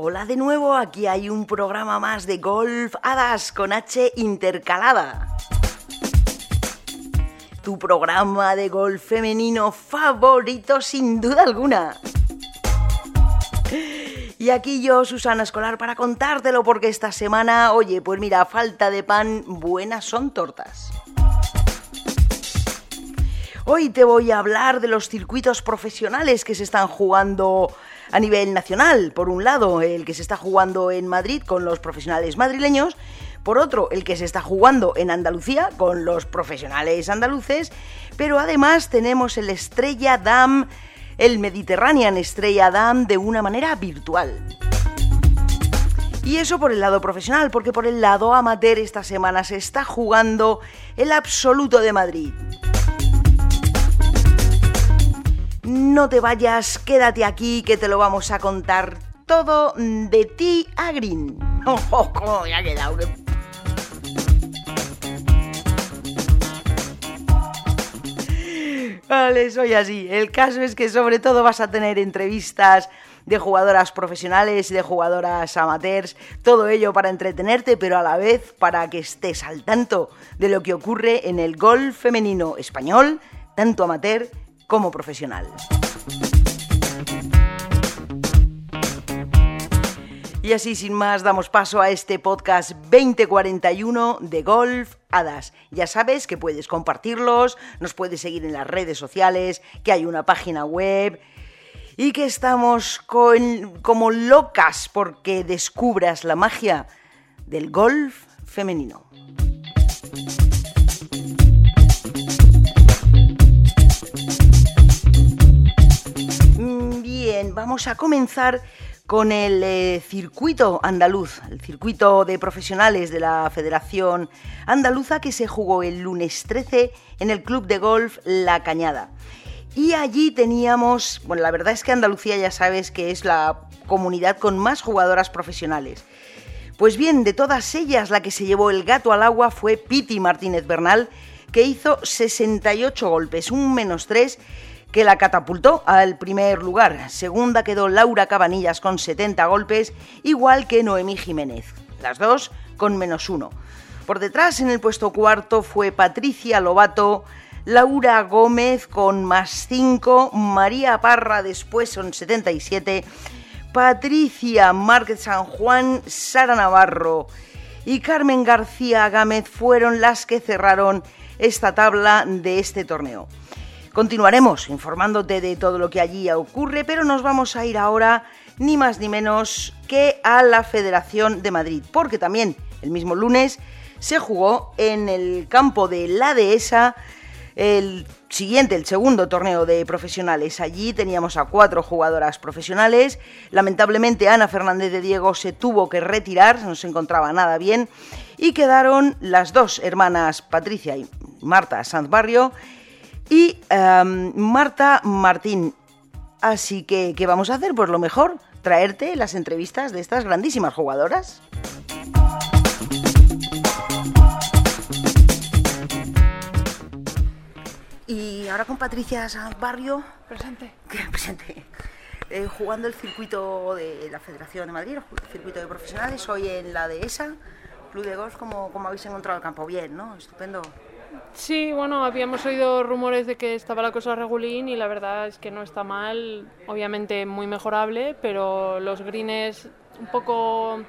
Hola de nuevo, aquí hay un programa más de Golf Hadas con H intercalada. Tu programa de golf femenino favorito sin duda alguna. Y aquí yo, Susana Escolar, para contártelo porque esta semana, oye, pues mira, falta de pan, buenas son tortas. Hoy te voy a hablar de los circuitos profesionales que se están jugando a nivel nacional. Por un lado, el que se está jugando en Madrid con los profesionales madrileños. Por otro, el que se está jugando en Andalucía con los profesionales andaluces. Pero además tenemos el Estrella Dam, el Mediterranean Estrella Dam de una manera virtual. Y eso por el lado profesional, porque por el lado amateur esta semana se está jugando el Absoluto de Madrid. No te vayas, quédate aquí que te lo vamos a contar todo de ti a Green. ¡Oh, oh cómo me ha quedado! Vale, soy así. El caso es que sobre todo vas a tener entrevistas de jugadoras profesionales de jugadoras amateurs, todo ello para entretenerte, pero a la vez para que estés al tanto de lo que ocurre en el golf femenino español, tanto amateur como profesional. Y así sin más damos paso a este podcast 2041 de Golf Hadas. Ya sabes que puedes compartirlos, nos puedes seguir en las redes sociales, que hay una página web y que estamos como locas porque descubras la magia del golf femenino. Vamos a comenzar con el eh, circuito andaluz, el circuito de profesionales de la Federación Andaluza que se jugó el lunes 13 en el Club de Golf La Cañada. Y allí teníamos, bueno, la verdad es que Andalucía ya sabes que es la comunidad con más jugadoras profesionales. Pues bien, de todas ellas la que se llevó el gato al agua fue Piti Martínez Bernal, que hizo 68 golpes, un menos 3 que la catapultó al primer lugar. Segunda quedó Laura Cabanillas con 70 golpes, igual que Noemí Jiménez, las dos con menos uno. Por detrás, en el puesto cuarto, fue Patricia Lobato, Laura Gómez con más 5, María Parra después con 77, Patricia Márquez San Juan, Sara Navarro y Carmen García Gámez fueron las que cerraron esta tabla de este torneo. Continuaremos informándote de todo lo que allí ocurre, pero nos vamos a ir ahora ni más ni menos que a la Federación de Madrid, porque también el mismo lunes se jugó en el campo de la Dehesa el siguiente, el segundo torneo de profesionales. Allí teníamos a cuatro jugadoras profesionales. Lamentablemente Ana Fernández de Diego se tuvo que retirar, no se encontraba nada bien, y quedaron las dos hermanas Patricia y Marta Sanz Barrio y em, Marta Martín. Así que, ¿qué vamos a hacer? Pues lo mejor, traerte las entrevistas de estas grandísimas jugadoras. Y ahora con Patricia Sanz Barrio. Presente. Presente. Eh, jugando el circuito de la Federación de Madrid, el circuito de profesionales, hoy en la dehesa, Club de Golf, como, como habéis encontrado el campo? Bien, ¿no? Estupendo. Sí, bueno, habíamos oído rumores de que estaba la cosa regulín y la verdad es que no está mal, obviamente muy mejorable, pero los greens un poco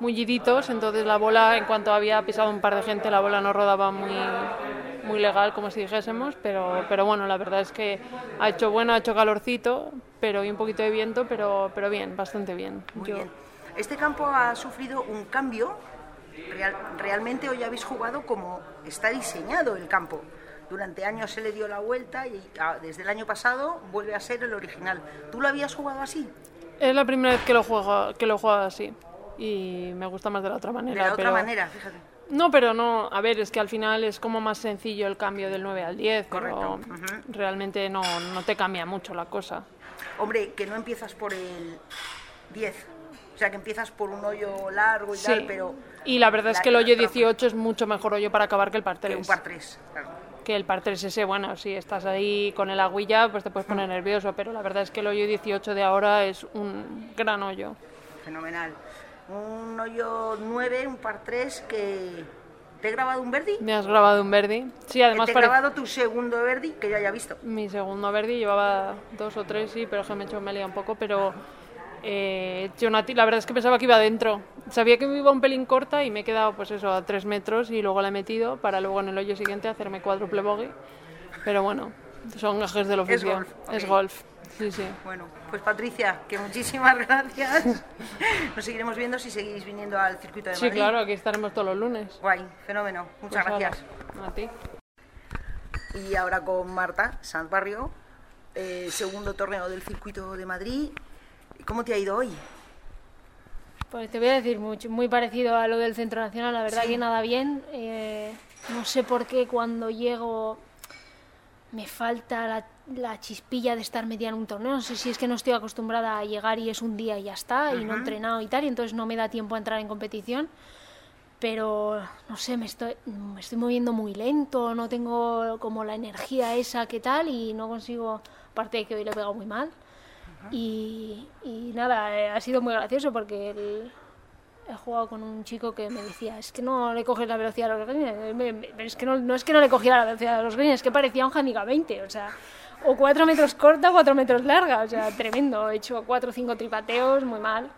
mulliditos, entonces la bola, en cuanto había pisado un par de gente, la bola no rodaba muy, muy legal, como si dijésemos, pero, pero bueno, la verdad es que ha hecho bueno, ha hecho calorcito, pero y un poquito de viento, pero, pero bien, bastante bien. bien. Este campo ha sufrido un cambio realmente hoy habéis jugado como está diseñado el campo. Durante años se le dio la vuelta y ah, desde el año pasado vuelve a ser el original. ¿Tú lo habías jugado así? Es la primera vez que lo juego, que lo juego así y me gusta más de la otra manera. De la otra manera, fíjate. No, pero no, a ver, es que al final es como más sencillo el cambio del 9 al 10, Correcto. realmente no, no te cambia mucho la cosa. Hombre, que no empiezas por el 10, o sea, que empiezas por un hoyo largo y tal, pero... Y la verdad es que el hoyo 18 es mucho mejor hoyo para acabar que el par 3. Que un par 3, claro. Que el par 3 ese, bueno, si estás ahí con el aguilla, pues te puedes poner nervioso, pero la verdad es que el hoyo 18 de ahora es un gran hoyo. Fenomenal. Un hoyo 9, un par 3 que... ¿Te he grabado un Verdi? Me has grabado un Verdi. Sí, además Te he pare- grabado tu segundo Verdi que yo haya visto. Mi segundo Verdi llevaba dos o tres, sí, pero es que me he hecho un poco, pero eh, Jonati, la verdad es que pensaba que iba adentro. Sabía que me iba un pelín corta y me he quedado, pues eso, a tres metros y luego la he metido para luego en el hoyo siguiente hacerme cuádruple bogey. Pero bueno, son gajes del oficio. golf, Es golf, sí, sí. Bueno, pues Patricia, que muchísimas gracias. Nos seguiremos viendo si seguís viniendo al circuito de Sí, Madrid. claro, aquí estaremos todos los lunes. Guay, fenómeno. Muchas Pues gracias. A ti. Y ahora con Marta Sanz Barrio, eh, segundo torneo del circuito de Madrid. ¿Cómo te ha ido hoy? Pues te voy a decir mucho, muy parecido a lo del Centro Nacional, la verdad que nada bien. Eh, no sé por qué cuando llego me falta la, la chispilla de estar metida en un torneo. No sé si es que no estoy acostumbrada a llegar y es un día y ya está, y no he entrenado y tal, y entonces no me da tiempo a entrar en competición. Pero no sé, me estoy, me estoy moviendo muy lento, no tengo como la energía esa que tal, y no consigo, aparte de que hoy le he pegado muy mal. Y, y nada, eh, ha sido muy gracioso porque el- he jugado con un chico que me decía, es que no le coges la velocidad a los greens, Eh, es que no, no es que no le cogiera la velocidad a los greens, es que parecía un handicap 20, o sea, o cuatro metros corta o cuatro metros larga, o sea, tremendo, he hecho cuatro o cinco tripateos, muy mal,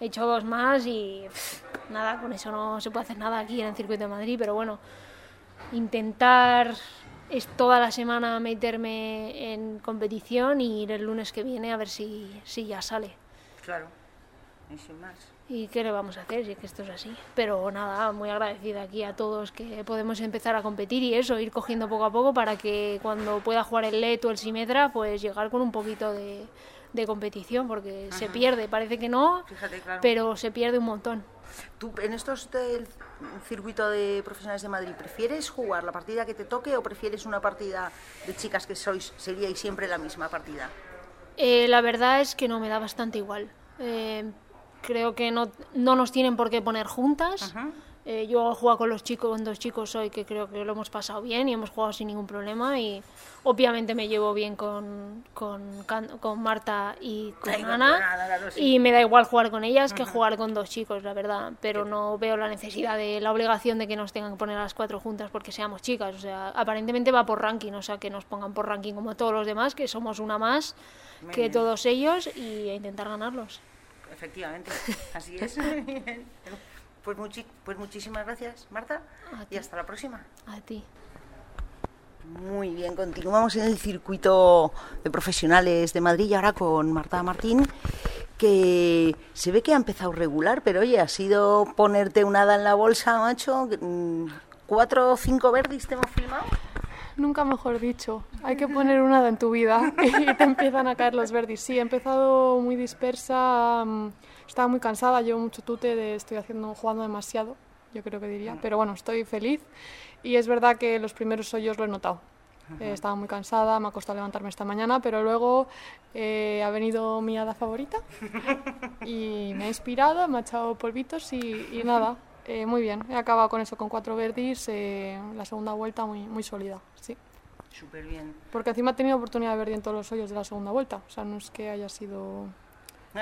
he hecho dos más y pff, nada, con eso no se puede hacer nada aquí en el circuito de Madrid, pero bueno, intentar es toda la semana meterme en competición y ir el lunes que viene a ver si, si ya sale. Claro, y sin más. ¿Y qué le vamos a hacer si es que esto es así? Pero nada, muy agradecida aquí a todos que podemos empezar a competir y eso, ir cogiendo poco a poco para que cuando pueda jugar el LED o el Simetra, pues llegar con un poquito de, de competición, porque se pierde, parece que no, Fíjate, claro. pero se pierde un montón. ¿Tú en estos del circuito de profesionales de Madrid prefieres jugar la partida que te toque o prefieres una partida de chicas que sois seríais siempre la misma partida? Eh, la verdad es que no me da bastante igual. Eh, creo que no, no nos tienen por qué poner juntas. Eh, yo he jugado con los chicos, con dos chicos hoy que creo que lo hemos pasado bien y hemos jugado sin ningún problema y obviamente me llevo bien con, con, con Marta y con Ay, Ana y me da igual jugar con ellas que jugar con dos chicos, la verdad, pero no veo la necesidad de la obligación de que nos tengan que poner a las cuatro juntas porque seamos chicas, o sea, aparentemente va por ranking, o sea, que nos pongan por ranking como todos los demás, que somos una más que todos ellos y a intentar ganarlos. Efectivamente, así es. Pues, muchi- pues muchísimas gracias, Marta, y hasta la próxima. A ti. Muy bien, continuamos en el circuito de profesionales de Madrid y ahora con Marta Martín, que se ve que ha empezado regular, pero oye, ha sido ponerte una hada en la bolsa, macho. Mm, ¿Cuatro o cinco verdis te hemos filmado? Nunca mejor dicho. Hay que poner un hada en tu vida y te empiezan a caer los verdis. Sí, he empezado muy dispersa, mm, estaba muy cansada, llevo mucho tute de estoy haciendo, jugando demasiado, yo creo que diría. Pero bueno, estoy feliz y es verdad que los primeros hoyos lo he notado. Eh, estaba muy cansada, me ha costado levantarme esta mañana, pero luego eh, ha venido mi hada favorita y me ha inspirado, me ha echado polvitos y, y nada, eh, muy bien. He acabado con eso, con cuatro verdis, eh, la segunda vuelta muy, muy sólida, sí. Súper bien. Porque encima he tenido oportunidad de verdi en todos los hoyos de la segunda vuelta, o sea, no es que haya sido...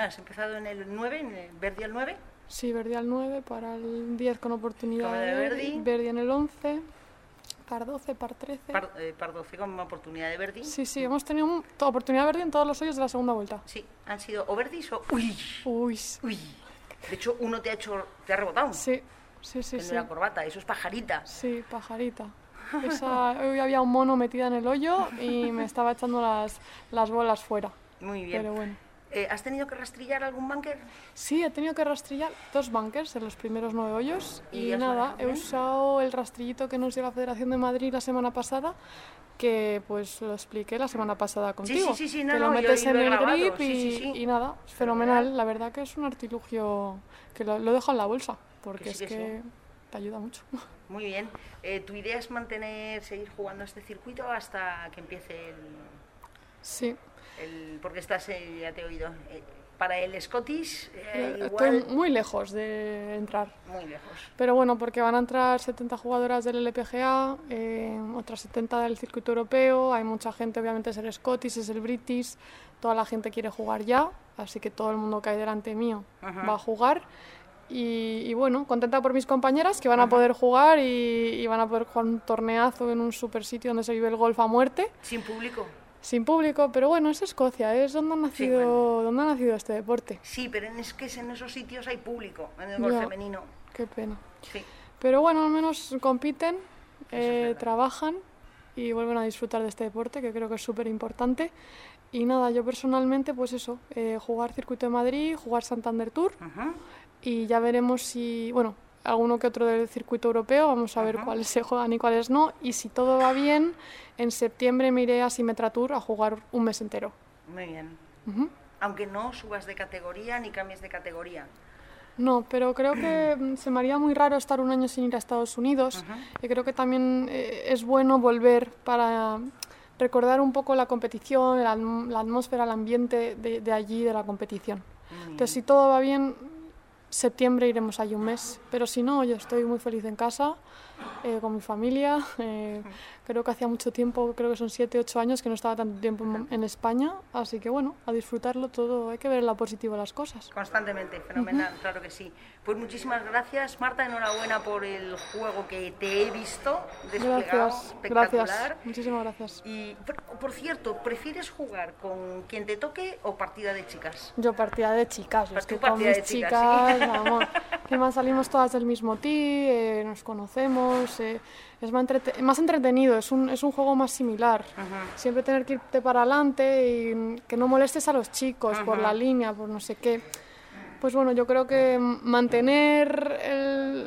Has empezado en el 9, en el Verdi al 9. Sí, verdi al 9, para el 10 con oportunidad de Verdi. verdi, en el 11, par 12, par 13... Par, eh, par 12 con oportunidad de Verdi. Sí, sí, hemos tenido un- oportunidad de verdi en todos los hoyos de la segunda vuelta. Sí, han sido o Verdis o... Uy, Uy, uy. De hecho, uno te ha hecho, te ha rebotado. sí, sí, sí, el sí. la corbata, eso es pajarita. Sí, pajarita. Esa, hoy había un mono metida en el hoyo y me estaba echando las, las bolas fuera. Muy bien. Pero bueno. Eh, ¿Has tenido que rastrillar algún bunker? Sí, he tenido que rastrillar dos bunkers en los primeros nueve hoyos ¿Y y, nada, he usado el rastrillito que nos dio la Federación de Madrid la semana pasada, que pues lo expliqué la semana pasada contigo. sí, sí, no, que no, lo yo- metes yo en lo he el grabado, grip sí, y, sí, sí. y nada, es fenomenal. La verdad que es un artilugio que lo, lo dejo en la bolsa, porque Que sí, es que que te ayuda mucho. Muy bien. Eh, ¿Tu idea es mantener, seguir jugando este circuito hasta que empiece el... sí, el- porque estás, eh, ya te he oído, eh, para el Scottish, eh, Estoy muy lejos de entrar. Muy lejos. Pero bueno, porque van a entrar 70 jugadoras del LPGA, eh, otras 70 del circuito europeo, hay mucha gente, obviamente es el Scottish, es el British, toda la gente quiere jugar ya, así que todo el mundo que hay delante mío va a jugar. Y, bueno, contenta por mis compañeras que van a poder jugar y, y, van a poder jugar un torneazo en un super sitio donde se vive el golf a muerte. Sin público sin público, pero bueno, es Escocia, es donde ha nacido, donde ha nacido este deporte. Sí, pero es que en esos sitios hay público, en el golf femenino. Qué pena. Sí. Pero bueno, al menos compiten, eh, trabajan y vuelven a disfrutar de este deporte, que creo que es súper importante. Y nada, yo personalmente, pues eso, eh, jugar Circuito de Madrid, jugar Santander Tour, y ya veremos si, bueno, alguno que otro del circuito europeo, vamos a ver cuáles se juegan y cuáles no, y si todo va bien, en septiembre me iré a Simetra Tour a jugar un mes entero. Muy bien. Aunque no subas de categoría ni cambies de categoría. No, pero creo que mm, se me haría muy raro estar un año sin ir a Estados Unidos y creo que también eh, es bueno volver para recordar un poco la competición, la, atmósfera, el ambiente de, de allí, de la competición. Entonces, si todo va bien, septiembre iremos allí un mes, pero si no, yo estoy muy feliz en casa, eh, con mi familia. Eh, creo que hacía mucho tiempo, creo que son 7, 8 años que no estaba tanto tiempo en España, así que bueno, a disfrutarlo todo, hay que ver la positiva las cosas. Constantemente, fenomenal, claro que sí. Pues muchísimas gracias, Marta, enhorabuena por el juego que te he visto desplegado, gracias, espectacular. Gracias, muchísimas gracias. Y por, cierto, ¿prefieres jugar con quien te toque o partida de chicas? Yo partida de chicas, es que con mis chicas, chicas que más salimos todas del mismo team, eh, nos conocemos, eh, es más, más, entretenido, es un, es un juego más similar. Siempre tener que irte para adelante y que no molestes a los chicos por la línea, por no sé qué pues bueno, yo creo que mantener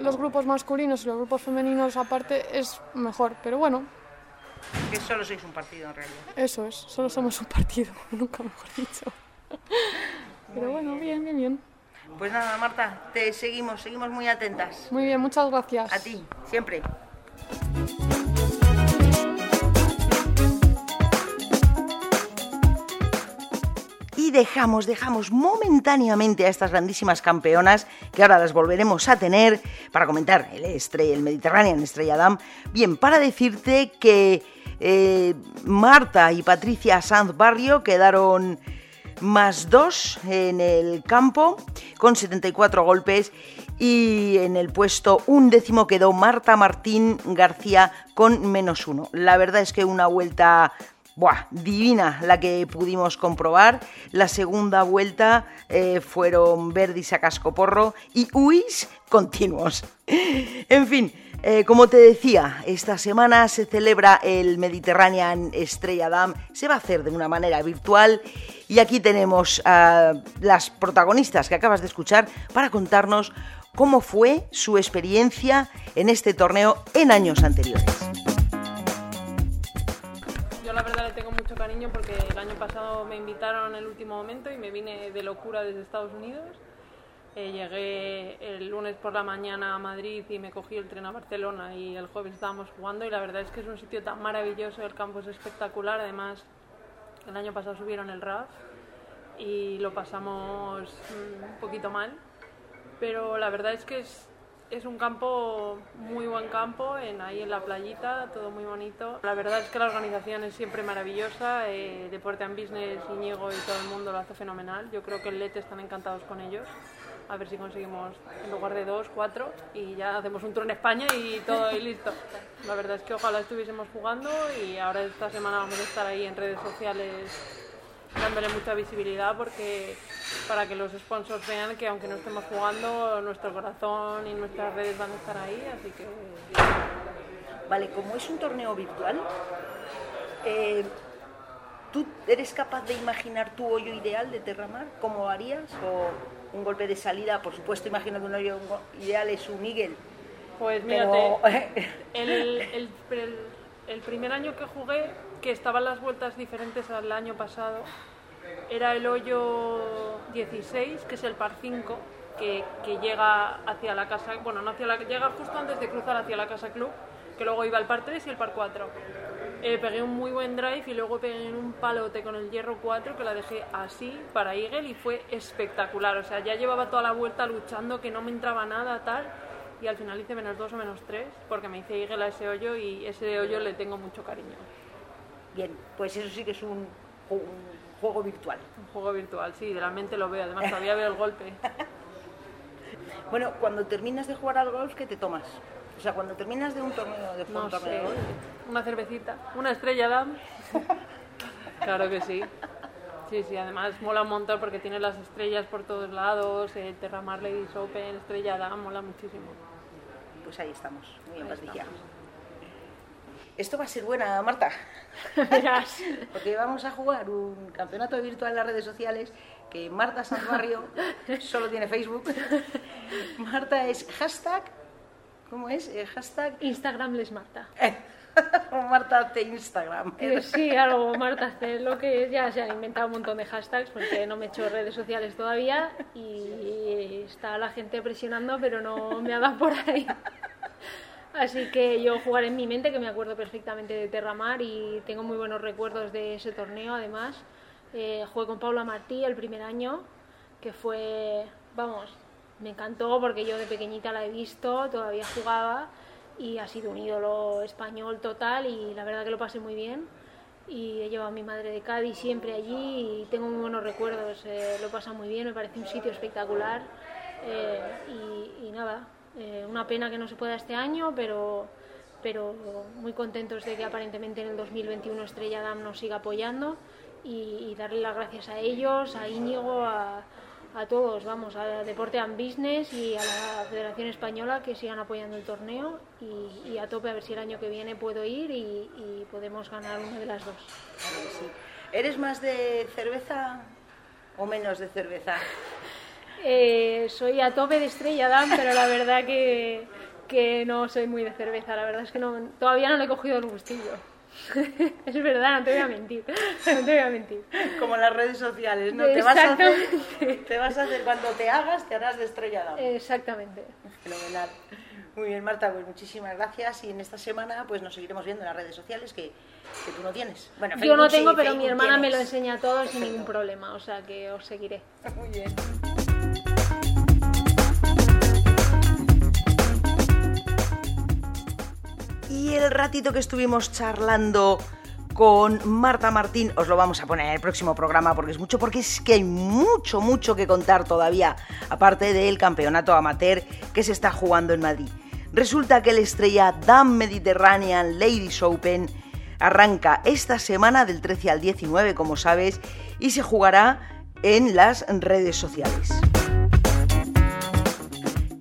los grupos masculinos y los grupos femeninos aparte es mejor, pero bueno. Que solo sois un partido en realidad. Eso es, solo somos un partido, nunca mejor dicho. pero bueno, bien, bien, bien. Pues nada, Marta, te seguimos, seguimos muy atentas. Muy bien, muchas gracias. A ti, siempre. dejamos, dejamos momentáneamente a estas grandísimas campeonas, que ahora las volveremos a tener, para comentar el, estrella, el Mediterranean Estrella Damm. Bien, para decirte que eh, Marta y Patricia Sanz Barrio quedaron más dos en el campo, con 74 golpes. Y en el puesto un décimo quedó Marta Martín García con menos uno. La verdad es que una vuelta divina la que pudimos comprobar. La segunda vuelta eh, fueron Verdis a cascoporro y Uis continuos. en fin, eh, como te decía, esta semana se celebra el Mediterranean Estrella Dam. Se va a hacer de una manera virtual y aquí tenemos a las protagonistas que acabas de escuchar para contarnos cómo fue su experiencia en este torneo en años anteriores la verdad le tengo mucho cariño porque el año pasado me invitaron en el último momento y me vine de locura desde Estados Unidos. Eh, llegué el lunes por la mañana a Madrid y me cogí el tren a Barcelona y el jueves estábamos jugando y la verdad es que es un sitio tan maravilloso, el campo es espectacular, además el año pasado subieron el RAF y lo pasamos mm, un poquito mal, pero la verdad es que es es un campo, muy buen campo, en, ahí en la playita, todo muy bonito. La verdad es que la organización es siempre maravillosa, eh, Deporte and Business, Iñigo y todo el mundo lo hace fenomenal. Yo creo que el LET están encantados con ellos. A ver si conseguimos, en lugar de dos, cuatro, y ya hacemos un tour en España y todo y listo. La verdad es que ojalá estuviésemos jugando y ahora esta semana vamos a estar ahí en redes sociales dándole mucha visibilidad porque para que los sponsors vean que aunque no estemos jugando, nuestro corazón y nuestras redes van a estar ahí, así que... Vale, como es un torneo virtual, eh, ¿tú eres capaz de imaginar tu hoyo ideal de Terramar? ¿Cómo harías? ¿O un golpe de salida? Por supuesto, imagino que un hoyo ideal es un Miguel. Pues mírate, el, el primer año que jugué que estaban las vueltas diferentes al año pasado. Era el hoyo 16, que es el par 5, que, que, llega hacia la casa, bueno, no hacia la, llega justo antes de cruzar hacia la casa club, que luego iba el par 3 y el par 4. Eh, pegué un muy buen drive y luego pegué en un palote con el hierro 4 que la dejé así para Eagle y fue espectacular. O sea, ya llevaba toda la vuelta luchando, que no me entraba nada, tal. Y al final hice menos 2 o menos 3 porque me hice Eagle a ese hoyo y ese hoyo le tengo mucho cariño. Bien, pues eso sí que es un, un juego virtual. Un juego virtual, sí, de la mente lo veo. Además, todavía veo el golpe. Bueno, cuando terminas de jugar al golf, ¿qué te tomas? O sea, cuando terminas de un torneo de, No un torneo de sé, golf, una cervecita, una estrella dam. Claro que sí. Sí, sí, además mola un montón porque tiene las estrellas por todos lados, el Terramar Ladies Open, estrella dam, mola muchísimo. pues ahí estamos. Muy estamos. Esto va a ser buena, Marta. Verás. Porque vamos a jugar un campeonato virtual en las redes sociales que Marta Sanbarrio solo tiene Facebook. Marta es hashtag, ¿cómo es? Eh, hashtag Instagram les Marta. Marta hace Instagram. Eh, Sí, algo Marta hace lo que es, ya se han inventado un montón de hashtags porque no me he hecho redes sociales todavía y está la gente presionando pero no me ha dado por ahí. Así que yo jugaré en mi mente, que me acuerdo perfectamente de Terramar y tengo muy buenos recuerdos de ese torneo además. Eh, jugué con Paula Martí el primer año, que fue, vamos, me encantó porque yo de pequeñita la he visto, todavía jugaba y ha sido un ídolo español total y la verdad que lo pasé muy bien. Y he llevado a mi madre de Cádiz siempre allí y tengo muy buenos recuerdos, eh, lo he pasado muy bien, me parece un sitio espectacular eh, y, nada, eh, una pena que no se pueda este año, pero, pero muy contentos de que aparentemente en el 2021 Estrella Damm nos siga apoyando y, y darle las gracias a ellos, a Íñigo, a, a todos, vamos, a Deporte and Business y a la Federación Española que sigan apoyando el torneo y, y a tope a ver si el año que viene puedo ir y, y podemos ganar una de las dos. Claro sí. ¿Eres más de cerveza o menos de cerveza? Eh, soy a tope de Estrella Damm, pero la verdad que, que no soy muy de cerveza, la verdad es que no, todavía no le he cogido el gustillo. es verdad, no te voy a mentir, no te voy a mentir. Como las redes sociales, ¿no? Te vas, a hacer, te vas a hacer, cuando te hagas, te harás de estrella Damm. Exactamente. Fenomenal. Muy bien, Marta, pues muchísimas gracias. Y en esta semana pues nos seguiremos viendo en las redes sociales que, que tú no tienes. Bueno, Yo no sí, tengo, pero mi hermana me lo enseña todo sin ningún problema, o sea que os seguiré. Muy bien. El ratito que estuvimos charlando con Marta Martín, os lo vamos a poner en el próximo programa porque es mucho, porque es que hay mucho, mucho que contar todavía, aparte del campeonato amateur que se está jugando en Madrid. Resulta que el estrella Dam Mediterranean Ladies Open arranca esta semana del 13 al 19, como sabes, y se jugará en las redes sociales.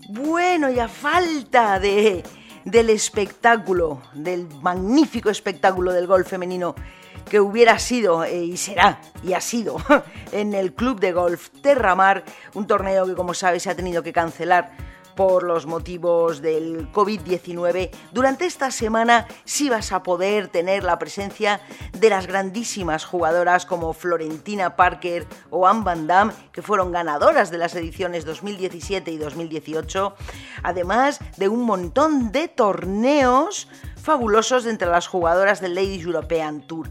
Bueno, y a falta de, del espectáculo, del magnífico espectáculo del golf femenino que hubiera sido eh, y será y ha sido en el Club de Golf Terramar, un torneo que como sabes se ha tenido que cancelar por los motivos del COVID-19, durante esta semana sí vas a poder tener la presencia de las grandísimas jugadoras como Florentina Parker o Anne Van Damme, que fueron ganadoras de las ediciones 2017 y 2018, además de un montón de torneos fabulosos entre las jugadoras del Ladies European Tour.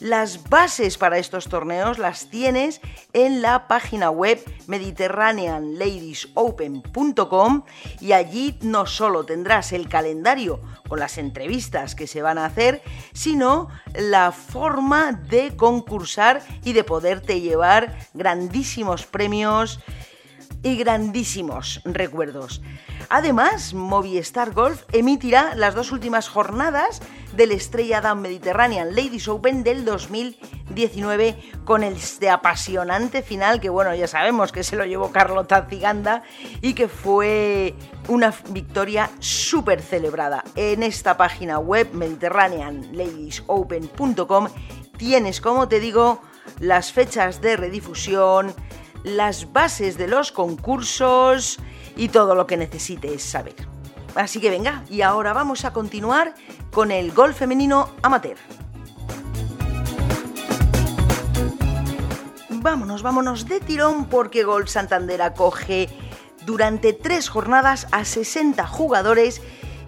Las bases para estos torneos las tienes en la página web mediterraneanladiesopen.com y allí no solo tendrás el calendario con las entrevistas que se van a hacer, sino la forma de concursar y de poderte llevar grandísimos premios y grandísimos recuerdos. Además, Movistar Golf emitirá las dos últimas jornadas del Estrella Damm Mediterranean Ladies Open del 2019 con este apasionante final que, bueno, ya sabemos que se lo llevó Carlota Ziganda y que fue una victoria súper celebrada. En esta página web, mediterraneanladiesopen.com, tienes, como te digo, las fechas de redifusión, las bases de los concursos y todo lo que necesites saber. Así que venga, y ahora vamos a continuar con el golf femenino amateur. Vámonos, vámonos de tirón porque Golf Santander acoge durante tres jornadas a 60 jugadores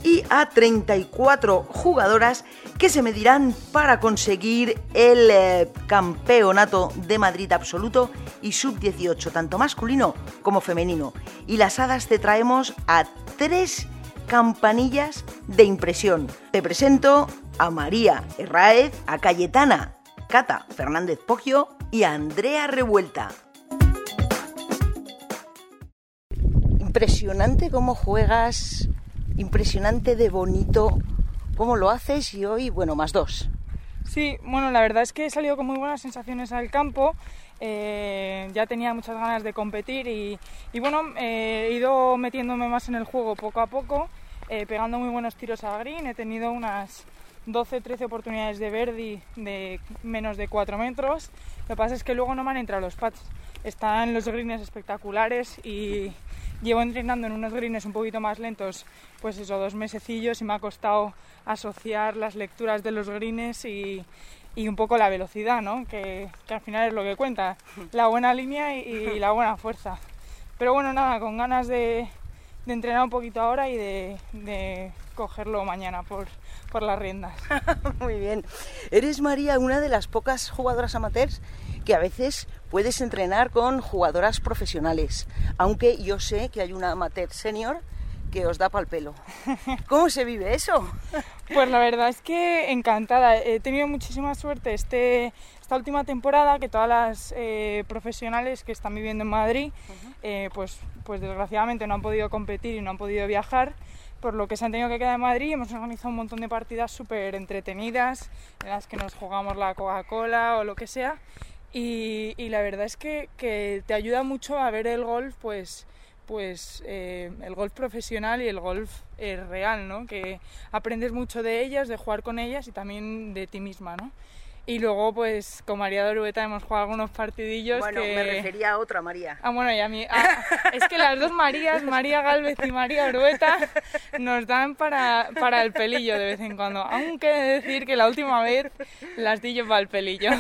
y a 34 jugadoras que se medirán para conseguir el eh, campeonato de Madrid absoluto y sub-18, tanto masculino como femenino. Y las hadas te traemos a tres campanillas de impresión. Te presento a María Herráez, a Cayetana Cata Fernández Poggio y a Andrea Revuelta. Impresionante cómo juegas, impresionante de bonito cómo lo haces y hoy, bueno, más dos. Sí, bueno, la verdad es que he salido con muy buenas sensaciones al campo. Eh, ya tenía muchas ganas de competir y, bueno, eh, he ido metiéndome más en el juego poco a poco, eh, pegando muy buenos tiros a green. He tenido unas 12-13 oportunidades de verdi de menos de 4 metros. Lo que pasa es que luego no me han entrado los pads. Están los greens espectaculares y llevo entrenando en unos greens un poquito más lentos, pues eso, dos mesecillos y me ha costado asociar las lecturas de los greens y, y un poco la velocidad, ¿no? Que, que, al final es lo que cuenta, la buena línea y, la buena fuerza. Pero bueno, nada, con ganas de, de entrenar un poquito ahora y de, de cogerlo mañana por, por las riendas. Muy bien. Eres María una de las pocas jugadoras amateurs que a veces puedes entrenar con jugadoras profesionales, aunque yo sé que hay una amateur senior que os da pal pelo. ¿Cómo se vive eso? Pues la verdad es que encantada. He tenido muchísima suerte este, esta última temporada que todas las eh, profesionales que están viviendo en Madrid, eh, pues, pues desgraciadamente no han podido competir y no han podido viajar por lo que se han tenido que quedar en Madrid. Hemos organizado un montón de partidas súper entretenidas en las que nos jugamos la Coca-Cola o lo que sea. Y, la verdad es que, te ayuda mucho a ver el golf, pues, pues eh, el golf profesional y el golf eh, real, ¿no? Que aprendes mucho de ellas, de jugar con ellas y también de ti misma, ¿no? Y luego, pues, con María Dorueta hemos jugado algunos partidillos bueno, me refería a otra María. Ah, bueno, y a mí... Ah, es que las dos Marías, María Galvez y María Orueta, nos dan para, para el pelillo de vez en cuando. Aunque decir que la última vez las di yo para el pelillo.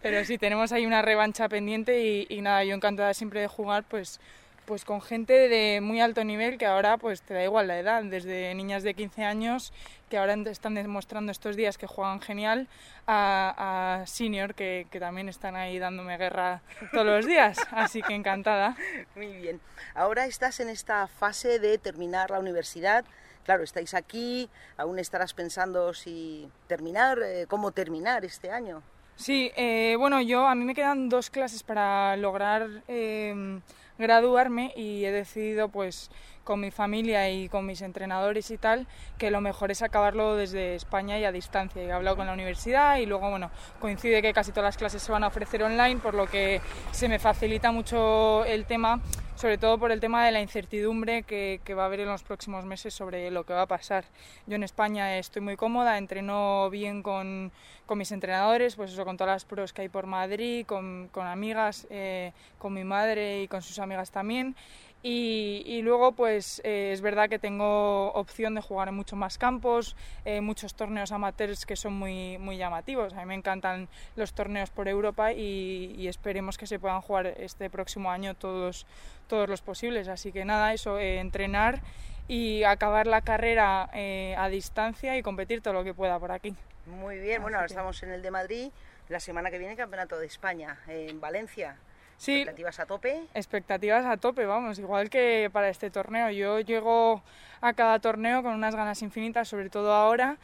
Pero sí, tenemos ahí una revancha pendiente y, y nada, yo encantada siempre de jugar, pues pues con gente de muy alto nivel que ahora pues te da igual la edad, desde niñas de 15 años que ahora están demostrando estos días que juegan genial a, senior que, que, también están ahí dándome guerra todos los días, así que encantada. Muy bien. Ahora estás en esta fase de terminar la universidad. Claro, estáis aquí, aún estarás pensando si terminar, eh, cómo terminar este año. Sí, eh, bueno, yo a mí me quedan dos clases para lograr eh, graduarme y he decidido pues con mi familia y con mis entrenadores y tal, que lo mejor es acabarlo desde España y a distancia. He hablado con la universidad y luego, bueno, coincide que casi todas las clases se van a ofrecer online, por lo que se me facilita mucho el tema, sobre todo por el tema de la incertidumbre que, que va a haber en los próximos meses sobre lo que va a pasar. Yo en España estoy muy cómoda, entreno bien con, con mis entrenadores, pues eso, con todas las pruebas que hay por Madrid, con, con amigas, eh, con mi madre y con sus amigas también. Y, luego, pues eh, es verdad que tengo opción de jugar en muchos más campos, eh, muchos torneos amateurs que son muy, muy llamativos. A mí me encantan los torneos por Europa y, esperemos que se puedan jugar este próximo año todos, todos los posibles. Así que nada, eso, eh, entrenar y acabar la carrera a distancia y competir todo lo que pueda por aquí. Muy bien, bueno, ahora estamos en el de Madrid. La semana que viene, Campeonato de España en Valencia. Sí, ¿Expectativas a tope? Expectativas a tope, vamos, igual que para este torneo. Yo llego a cada torneo con unas ganas infinitas, sobre todo ahora.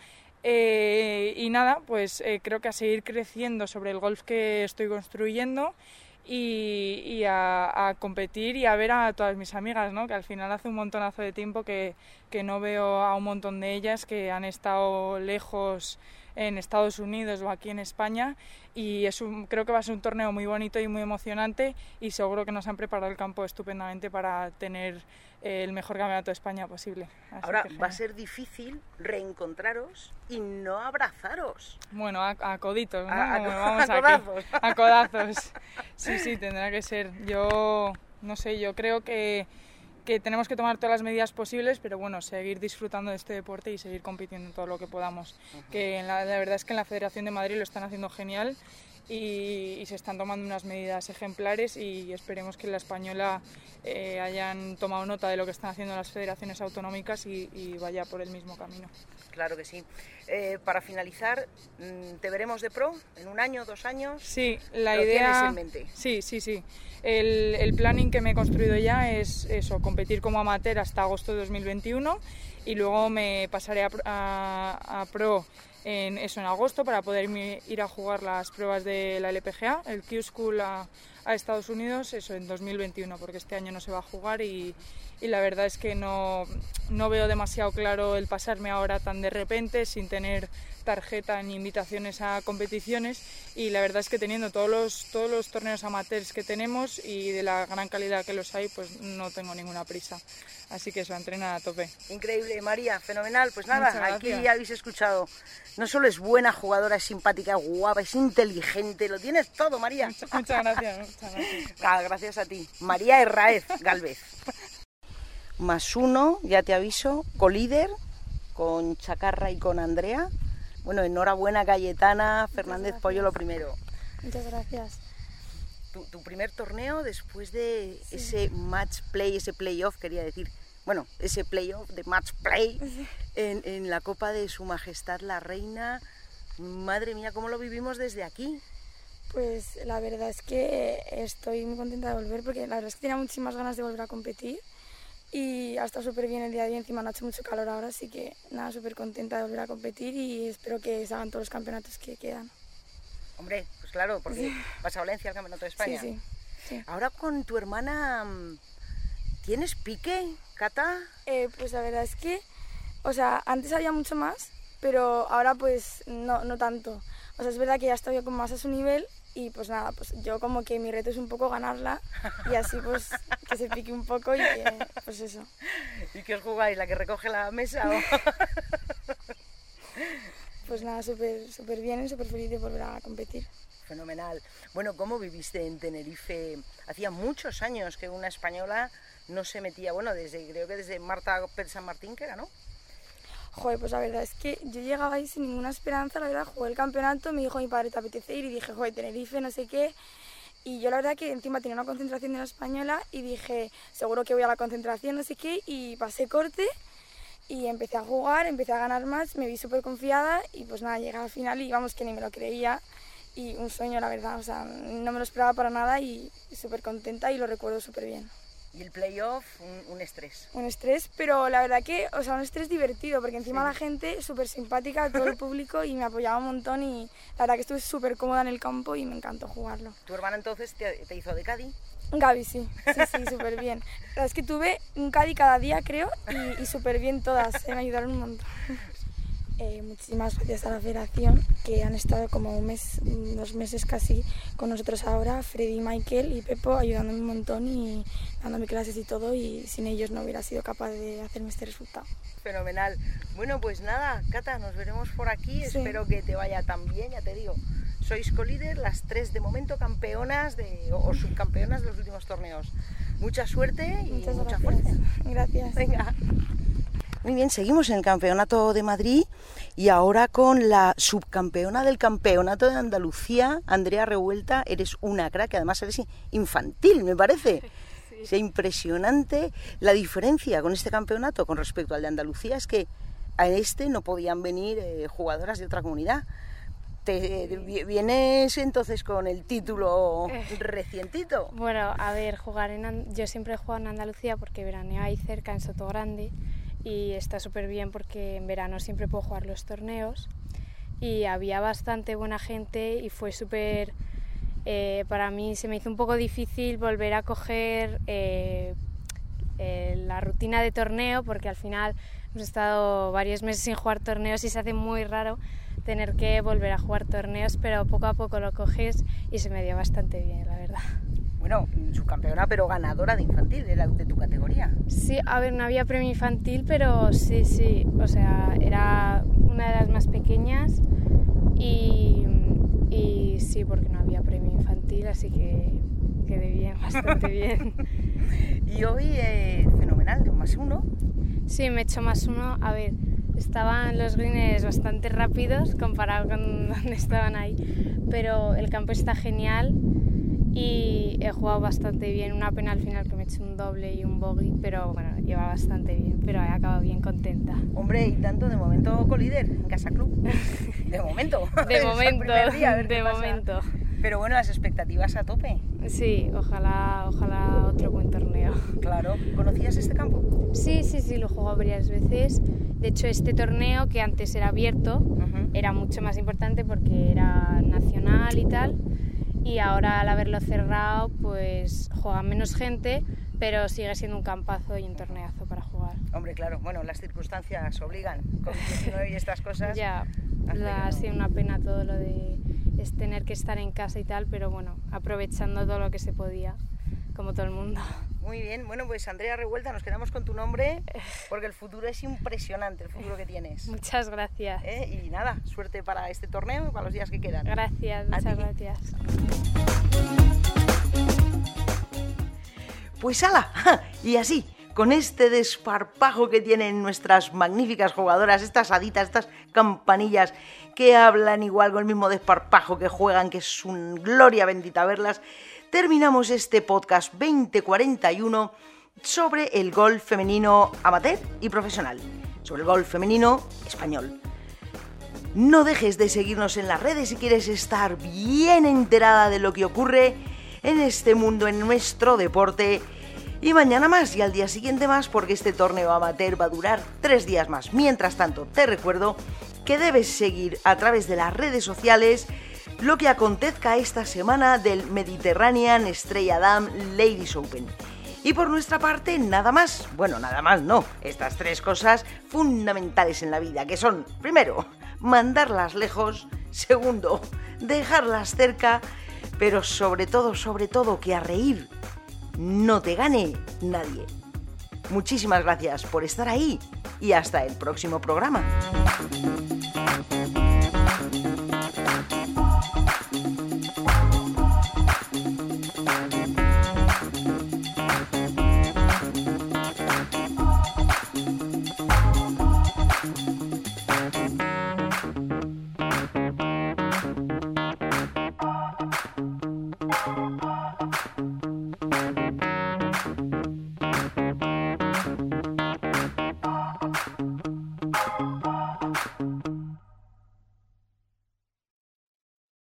Eh, y nada, pues eh, creo que a seguir creciendo sobre el golf que estoy construyendo y, a, competir y a ver a todas mis amigas, ¿no? que al final hace un montonazo de tiempo que, que no veo a un montón de ellas que han estado lejos en Estados Unidos o aquí en España y es un, creo que va a ser un torneo muy bonito y muy emocionante y seguro que nos han preparado el campo estupendamente para tener el mejor campeonato de España posible. Ahora va a ser difícil reencontraros y no abrazaros. Bueno, a, coditos, ¿no? A, vamos a codazos. A codazos. Sí, sí, tendrá que ser. Yo, no sé, yo creo que que tenemos que tomar todas las medidas posibles, pero bueno, seguir disfrutando de este deporte y seguir compitiendo en todo lo que podamos. Que la, verdad es que en la Federación de Madrid lo están haciendo genial y, se están tomando unas medidas ejemplares y esperemos que la española eh, hayan tomado nota de lo que están haciendo las federaciones autonómicas y, vaya por el mismo camino. Claro que sí. Eh, para finalizar, mm, ¿te veremos de pro en un año, dos años? Sí, la idea... Tienes en mente? Sí, sí, sí. El, el planning que me he construido ya es eso, competir como amateur hasta agosto de 2021 y luego me pasaré a, a, a pro en eso en agosto para poder ir a jugar las pruebas de la LPGA, el Q School a Estados Unidos, eso en 2021, porque este año no se va a jugar y, y la verdad es que no, no, veo demasiado claro el pasarme ahora tan de repente sin tener tarjeta ni invitaciones a competiciones y la verdad es que teniendo todos los, todos los torneos amateurs que tenemos y de la gran calidad que los hay, pues no tengo ninguna prisa. Así que eso, entrena a tope. Increíble, María, fenomenal. Pues nada, aquí ya habéis escuchado. No solo es buena jugadora, es simpática, guapa, es inteligente, lo tienes todo, María. Muchas, gracias, muchas gracias. gracias a ti. María Herraez Galvez. Más uno, ya te aviso, colíder con Chacarra y con Andrea. Bueno, enhorabuena Cayetana Fernández Pollo lo primero. Muchas gracias. Tu, primer torneo después de ese match play, ese playoff, quería decir, bueno, ese playoff de match play en, en, la Copa de Su Majestad la Reina. Madre mía, ¿cómo lo vivimos desde aquí? Pues la verdad es que estoy muy contenta de volver porque la verdad es que tenía muchísimas ganas de volver a competir y ha estado súper bien el día de hoy, encima no ha hecho mucho calor ahora, así que nada, súper contenta de volver a competir y espero que se hagan todos los campeonatos que quedan. Hombre, pues claro, porque vas a Valencia al Campeonato de España. Sí, sí, Ahora con tu hermana, ¿tienes pique, Cata? Eh, pues la verdad es que, o sea, antes había mucho más, pero ahora pues no, no tanto. O sea, es verdad que ya estoy como más a su nivel y pues nada, pues yo como que mi reto es un poco ganarla y así pues que se pique un poco y pues eso. ¿Y qué os jugáis? ¿La que recoge la mesa o...? pues nada, súper super bien y súper feliz de volver a competir. Fenomenal. Bueno, ¿cómo viviste en Tenerife? Hacía muchos años que una española no se metía, bueno, desde creo que desde Marta Pérez San Martín, que ¿no? Joder, pues la verdad es que yo llegaba ahí sin ninguna esperanza, la verdad, jugué el campeonato, me dijo mi padre, ¿te apetece ir? Y dije, joder, Tenerife, no sé qué. Y yo la verdad que encima tenía una concentración de la española y dije, seguro que voy a la concentración, no sé qué, y pasé corte y empecé a jugar, empecé a ganar más, me vi súper confiada y pues nada, llegué al final y vamos que ni me lo creía y un sueño la verdad, o sea, no me lo esperaba para nada y súper contenta y lo recuerdo súper bien. Y el playoff, un, estrés. Un estrés, pero la verdad que, o sea, un estrés divertido, porque encima la gente súper simpática, todo el público, y me apoyaba un montón y la verdad que estuve súper cómoda en el campo y me encantó jugarlo. ¿Tu hermana entonces te, te hizo de Cádiz? Gaby, sí, sí, sí, súper bien. La verdad es que tuve un Cádiz cada día, creo, y, y súper bien todas, me ayudaron un montón. Eh, muchísimas gracias a la federación que han estado como un mes, dos meses casi con nosotros ahora, Freddy, Michael y Pepo ayudándome un montón y dándome clases y todo y sin ellos no hubiera sido capaz de hacerme este resultado. Fenomenal. Bueno, pues nada, Cata, nos veremos por aquí, espero que te vaya tan bien, ya te digo. Sois colíder, las tres de momento campeonas de, o subcampeonas de los últimos torneos. Mucha suerte y mucha fuerza. Gracias. Venga. Muy bien, seguimos en el Campeonato de Madrid y ahora con la subcampeona del Campeonato de Andalucía, Andrea Revuelta. Eres una crack, además eres infantil, me parece. Es impresionante la diferencia con este campeonato con respecto al de Andalucía, es que a este no podían venir eh, jugadoras de otra comunidad. Te, ¿Vienes entonces con el título eh. recientito? Bueno, a ver, jugar en yo siempre he jugado en Andalucía porque veraneo ahí cerca en Sotogrande y está súper bien porque en verano siempre puedo jugar los torneos. Y había bastante buena gente y fue súper... Eh, para mí se me hizo un poco difícil volver a coger eh, eh, la rutina de torneo porque al final hemos estado varios meses sin jugar torneos y se hace muy raro tener que volver a jugar torneos, pero poco a poco lo coges y se me dio bastante bien, la verdad bueno, subcampeona, pero ganadora de infantil, de, de tu categoría. Sí, a ver, no había premio infantil, pero sí, sí, o sea, era una de las más pequeñas y, y sí, porque no había premio infantil, así que quedé bien, bastante bien. y hoy, eh, fenomenal, de un más uno. Sí, me he hecho más uno. A ver, estaban los greens bastante rápidos comparado con donde estaban ahí, pero el campo está genial y he jugado bastante bien. Una pena al final que me he hecho un doble y un bogey, pero bueno, lleva bastante bien, pero he acabado bien contenta. Hombre, y tanto de momento colíder en Casa Club. De momento. De momento, de momento. Pero bueno, las expectativas a tope. Sí, ojalá, ojalá otro buen torneo. Claro. ¿Conocías este campo? Sí, sí, sí, lo he jugado varias veces. De hecho, este torneo, que antes era abierto, era mucho más importante porque era nacional y tal. Y ahora al haberlo cerrado, pues juega menos gente, pero sigue siendo un campazo y un torneazo para jugar. Hombre, claro, bueno, las circunstancias obligan. Con 19 y estas cosas. Ya, ha sido una pena todo lo de es tener que estar en casa y tal, pero bueno, aprovechando todo lo que se podía, como todo el mundo. Muy bien, bueno, pues Andrea Revuelta, nos quedamos con tu nombre porque el futuro es impresionante, el futuro que tienes. Muchas gracias. ¿Eh? Y nada, suerte para este torneo y para los días que quedan. Gracias, muchas gracias. Pues ala, y así, con este desparpajo que tienen nuestras magníficas jugadoras, estas haditas, estas campanillas que hablan igual con el mismo desparpajo que juegan, que es una gloria bendita verlas, terminamos este podcast 2041 sobre el golf femenino amateur y profesional, sobre el golf femenino español. No dejes de seguirnos en las redes si quieres estar bien enterada de lo que ocurre en este mundo, en nuestro deporte. Y mañana más y al día siguiente más porque este torneo amateur va a durar tres días más. Mientras tanto, te recuerdo que debes seguir a través de las redes sociales lo que acontezca esta semana del Mediterranean Estrella Dam Ladies Open. Y por nuestra parte, nada más. Bueno, nada más no. Estas tres cosas fundamentales en la vida, que son, primero, mandarlas lejos, segundo, dejarlas cerca, pero sobre todo, sobre todo, que a reír no te gane nadie. Muchísimas gracias por estar ahí y hasta el próximo programa.